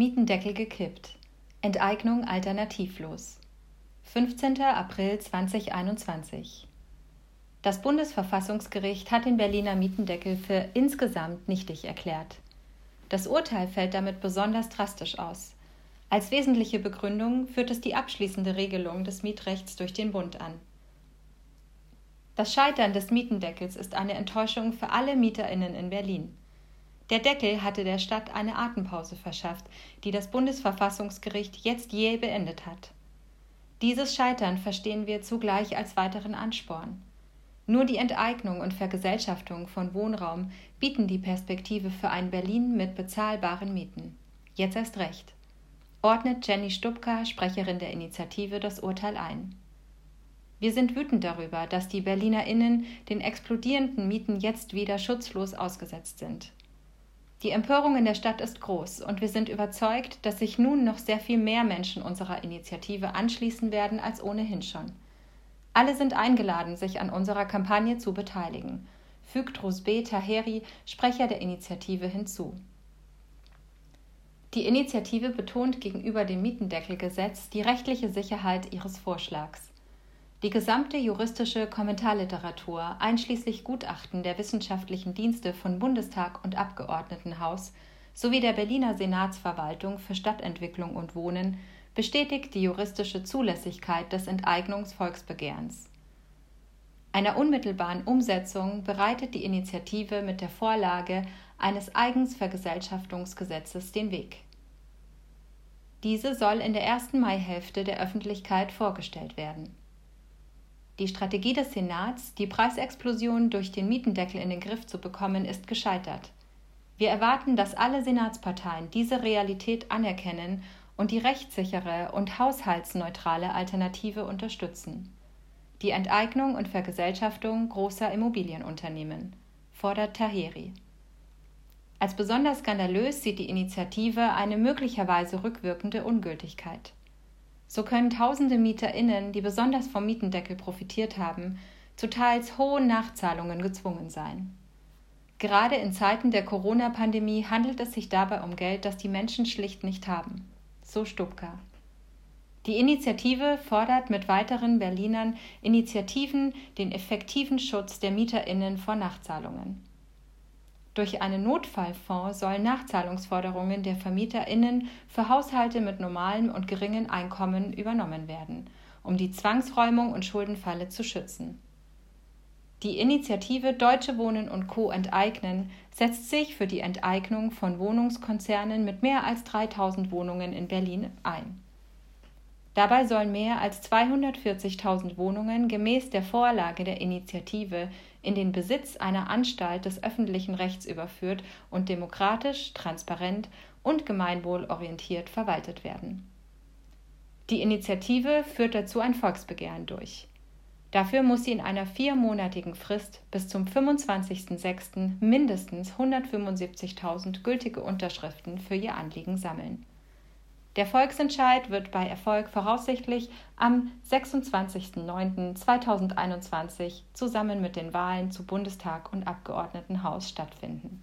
Mietendeckel gekippt. Enteignung alternativlos. 15. April 2021. Das Bundesverfassungsgericht hat den Berliner Mietendeckel für insgesamt nichtig erklärt. Das Urteil fällt damit besonders drastisch aus. Als wesentliche Begründung führt es die abschließende Regelung des Mietrechts durch den Bund an. Das Scheitern des Mietendeckels ist eine Enttäuschung für alle Mieterinnen in Berlin. Der Deckel hatte der Stadt eine Atempause verschafft, die das Bundesverfassungsgericht jetzt jäh beendet hat. Dieses Scheitern verstehen wir zugleich als weiteren Ansporn. Nur die Enteignung und Vergesellschaftung von Wohnraum bieten die Perspektive für ein Berlin mit bezahlbaren Mieten. Jetzt erst recht. Ordnet Jenny Stubka, Sprecherin der Initiative, das Urteil ein. Wir sind wütend darüber, dass die BerlinerInnen den explodierenden Mieten jetzt wieder schutzlos ausgesetzt sind. Die Empörung in der Stadt ist groß und wir sind überzeugt, dass sich nun noch sehr viel mehr Menschen unserer Initiative anschließen werden als ohnehin schon. Alle sind eingeladen, sich an unserer Kampagne zu beteiligen, fügt Rosbe Taheri, Sprecher der Initiative, hinzu. Die Initiative betont gegenüber dem Mietendeckelgesetz die rechtliche Sicherheit ihres Vorschlags. Die gesamte juristische Kommentarliteratur, einschließlich Gutachten der wissenschaftlichen Dienste von Bundestag und Abgeordnetenhaus sowie der Berliner Senatsverwaltung für Stadtentwicklung und Wohnen, bestätigt die juristische Zulässigkeit des Enteignungsvolksbegehrens. Einer unmittelbaren Umsetzung bereitet die Initiative mit der Vorlage eines Eigensvergesellschaftungsgesetzes den Weg. Diese soll in der ersten Maihälfte der Öffentlichkeit vorgestellt werden. Die Strategie des Senats, die Preisexplosion durch den Mietendeckel in den Griff zu bekommen, ist gescheitert. Wir erwarten, dass alle Senatsparteien diese Realität anerkennen und die rechtssichere und haushaltsneutrale Alternative unterstützen. Die Enteignung und Vergesellschaftung großer Immobilienunternehmen, fordert Taheri. Als besonders skandalös sieht die Initiative eine möglicherweise rückwirkende Ungültigkeit. So können tausende MieterInnen, die besonders vom Mietendeckel profitiert haben, zu teils hohen Nachzahlungen gezwungen sein. Gerade in Zeiten der Corona-Pandemie handelt es sich dabei um Geld, das die Menschen schlicht nicht haben. So Stubka. Die Initiative fordert mit weiteren Berlinern Initiativen den effektiven Schutz der MieterInnen vor Nachzahlungen. Durch einen Notfallfonds sollen Nachzahlungsforderungen der VermieterInnen für Haushalte mit normalem und geringem Einkommen übernommen werden, um die Zwangsräumung und Schuldenfalle zu schützen. Die Initiative Deutsche Wohnen und Co. enteignen setzt sich für die Enteignung von Wohnungskonzernen mit mehr als 3000 Wohnungen in Berlin ein. Dabei sollen mehr als 240.000 Wohnungen gemäß der Vorlage der Initiative in den Besitz einer Anstalt des öffentlichen Rechts überführt und demokratisch, transparent und gemeinwohlorientiert verwaltet werden. Die Initiative führt dazu ein Volksbegehren durch. Dafür muss sie in einer viermonatigen Frist bis zum 25.06. mindestens 175.000 gültige Unterschriften für ihr Anliegen sammeln. Der Volksentscheid wird bei Erfolg voraussichtlich am 26.09.2021 zusammen mit den Wahlen zu Bundestag und Abgeordnetenhaus stattfinden